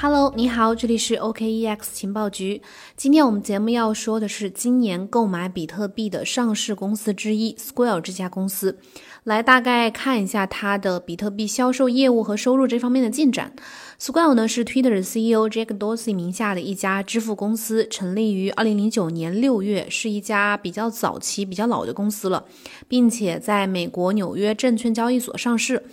Hello，你好，这里是 OKEX 情报局。今天我们节目要说的是今年购买比特币的上市公司之一 Square 这家公司，来大概看一下它的比特币销售业务和收入这方面的进展。Square 呢是 Twitter 的 CEO Jack Dorsey 名下的一家支付公司，成立于2009年6月，是一家比较早期、比较老的公司了，并且在美国纽约证券交易所上市。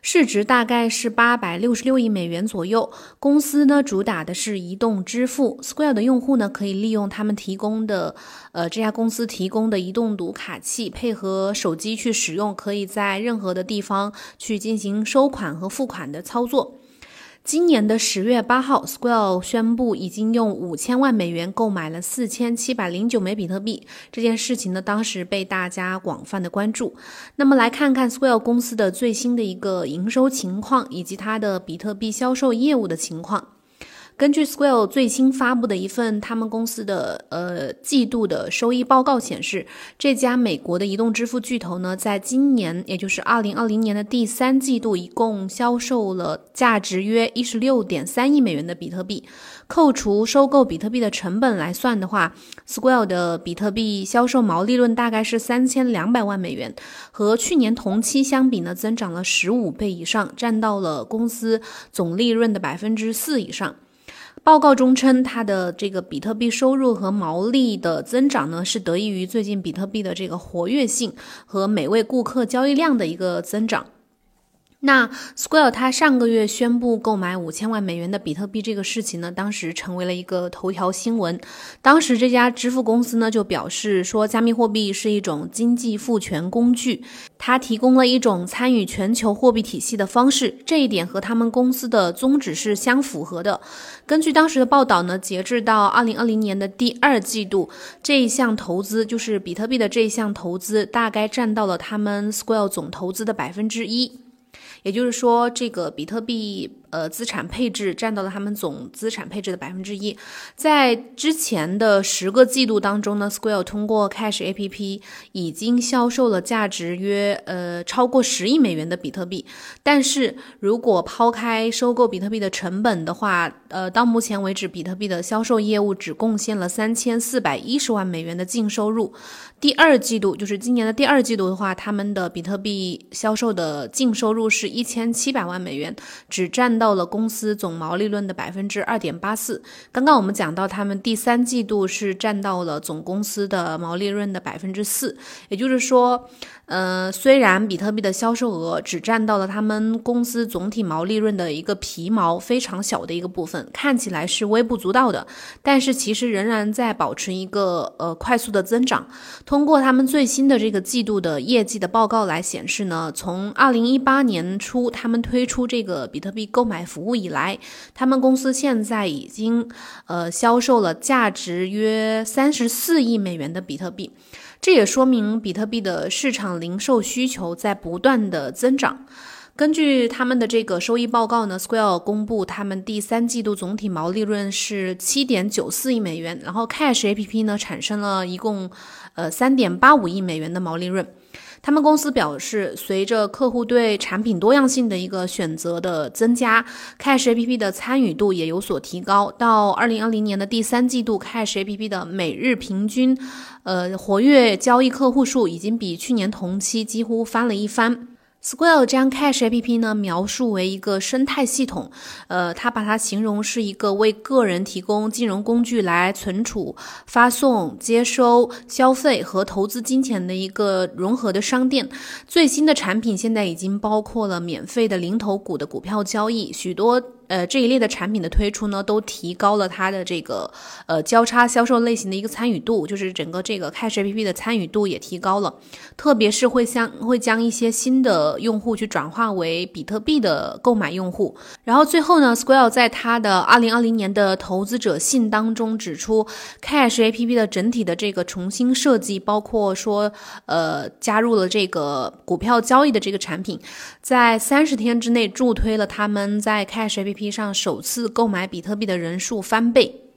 市值大概是八百六十六亿美元左右。公司司呢主打的是移动支付，Square 的用户呢可以利用他们提供的，呃这家公司提供的移动读卡器，配合手机去使用，可以在任何的地方去进行收款和付款的操作。今年的十月八号，Square 宣布已经用五千万美元购买了四千七百零九枚比特币。这件事情呢，当时被大家广泛的关注。那么来看看 Square 公司的最新的一个营收情况，以及它的比特币销售业务的情况。根据 Square 最新发布的一份他们公司的呃季度的收益报告显示，这家美国的移动支付巨头呢，在今年也就是二零二零年的第三季度，一共销售了价值约一十六点三亿美元的比特币。扣除收购比特币的成本来算的话，Square 的比特币销售毛利润大概是三千两百万美元，和去年同期相比呢，增长了十五倍以上，占到了公司总利润的百分之四以上。报告中称，它的这个比特币收入和毛利的增长呢，是得益于最近比特币的这个活跃性和每位顾客交易量的一个增长。那 Square 它上个月宣布购买五千万美元的比特币这个事情呢，当时成为了一个头条新闻。当时这家支付公司呢就表示说，加密货币是一种经济赋权工具，它提供了一种参与全球货币体系的方式，这一点和他们公司的宗旨是相符合的。根据当时的报道呢，截至到二零二零年的第二季度，这一项投资就是比特币的这一项投资，大概占到了他们 Square 总投资的百分之一。也就是说，这个比特币。呃，资产配置占到了他们总资产配置的百分之一。在之前的十个季度当中呢，Square 通过 Cash APP 已经销售了价值约呃超过十亿美元的比特币。但是如果抛开收购比特币的成本的话，呃，到目前为止，比特币的销售业务只贡献了三千四百一十万美元的净收入。第二季度，就是今年的第二季度的话，他们的比特币销售的净收入是一千七百万美元，只占。到了公司总毛利润的百分之二点八四。刚刚我们讲到，他们第三季度是占到了总公司的毛利润的百分之四，也就是说。呃，虽然比特币的销售额只占到了他们公司总体毛利润的一个皮毛，非常小的一个部分，看起来是微不足道的，但是其实仍然在保持一个呃快速的增长。通过他们最新的这个季度的业绩的报告来显示呢，从二零一八年初他们推出这个比特币购买服务以来，他们公司现在已经呃销售了价值约三十四亿美元的比特币。这也说明比特币的市场零售需求在不断的增长。根据他们的这个收益报告呢，Square 公布他们第三季度总体毛利润是七点九四亿美元，然后 Cash APP 呢产生了一共呃三点八五亿美元的毛利润。他们公司表示，随着客户对产品多样性的一个选择的增加，Cash APP 的参与度也有所提高。到二零二零年的第三季度，Cash APP 的每日平均，呃，活跃交易客户数已经比去年同期几乎翻了一番。Square 将 Cash APP 呢描述为一个生态系统，呃，它把它形容是一个为个人提供金融工具来存储、发送、接收、消费和投资金钱的一个融合的商店。最新的产品现在已经包括了免费的零头股的股票交易，许多。呃，这一类的产品的推出呢，都提高了它的这个呃交叉销售类型的一个参与度，就是整个这个 Cash APP 的参与度也提高了，特别是会将会将一些新的用户去转化为比特币的购买用户。然后最后呢，Square 在它的二零二零年的投资者信当中指出，Cash APP 的整体的这个重新设计，包括说呃加入了这个股票交易的这个产品，在三十天之内助推了他们在 Cash APP。P 上首次购买比特币的人数翻倍。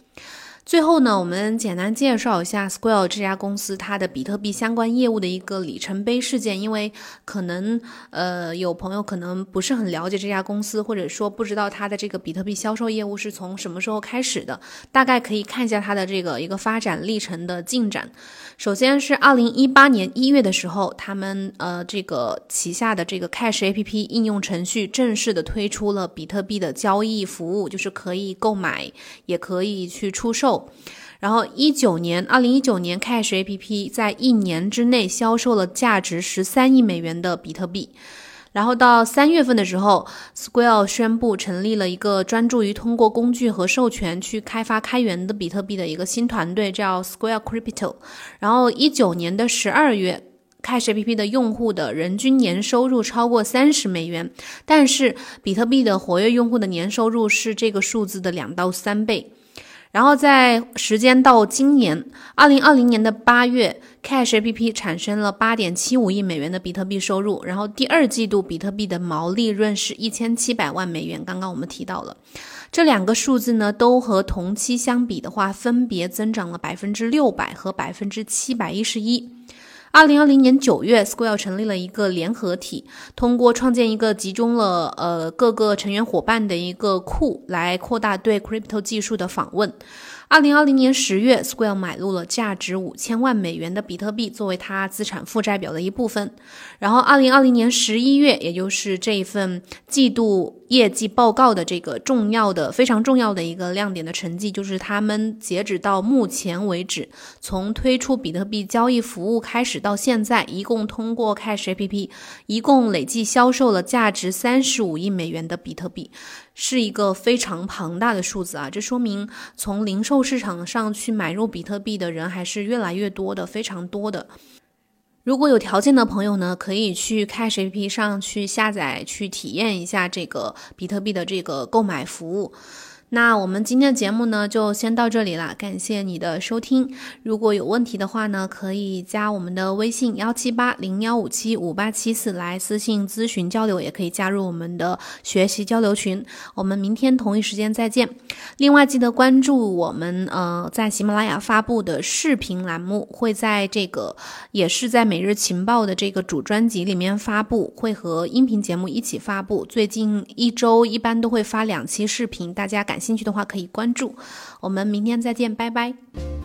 最后呢，我们简单介绍一下 Square 这家公司它的比特币相关业务的一个里程碑事件。因为可能呃有朋友可能不是很了解这家公司，或者说不知道它的这个比特币销售业务是从什么时候开始的，大概可以看一下它的这个一个发展历程的进展。首先是二零一八年一月的时候，他们呃这个旗下的这个 Cash A P P 应用程序正式的推出了比特币的交易服务，就是可以购买，也可以去出售。然后一九年，二零一九年，Cash A P P 在一年之内销售了价值十三亿美元的比特币。然后到三月份的时候，Square 宣布成立了一个专注于通过工具和授权去开发开源的比特币的一个新团队，叫 Square Crypto。然后一九年的十二月，Cash A P P 的用户的人均年收入超过三十美元，但是比特币的活跃用户的年收入是这个数字的两到三倍。然后在时间到今年二零二零年的八月，Cash A P P 产生了八点七五亿美元的比特币收入。然后第二季度比特币的毛利润是一千七百万美元。刚刚我们提到了这两个数字呢，都和同期相比的话，分别增长了百分之六百和百分之七百一十一。二零二零年九月，Square 成立了一个联合体，通过创建一个集中了呃各个成员伙伴的一个库，来扩大对 crypto 技术的访问。二零二零年十月，Square 买入了价值五千万美元的比特币，作为它资产负债表的一部分。然后，二零二零年十一月，也就是这一份季度业绩报告的这个重要的、非常重要的一个亮点的成绩，就是他们截止到目前为止，从推出比特币交易服务开始到现在，一共通过 Cash APP，一共累计销售了价值三十五亿美元的比特币。是一个非常庞大的数字啊！这说明从零售市场上去买入比特币的人还是越来越多的，非常多的。如果有条件的朋友呢，可以去 Cash APP 上去下载，去体验一下这个比特币的这个购买服务。那我们今天的节目呢，就先到这里了。感谢你的收听。如果有问题的话呢，可以加我们的微信幺七八零幺五七五八七四来私信咨询交流，也可以加入我们的学习交流群。我们明天同一时间再见。另外，记得关注我们呃在喜马拉雅发布的视频栏目，会在这个也是在每日情报的这个主专辑里面发布，会和音频节目一起发布。最近一周一般都会发两期视频，大家感兴趣的话可以关注，我们明天再见，拜拜。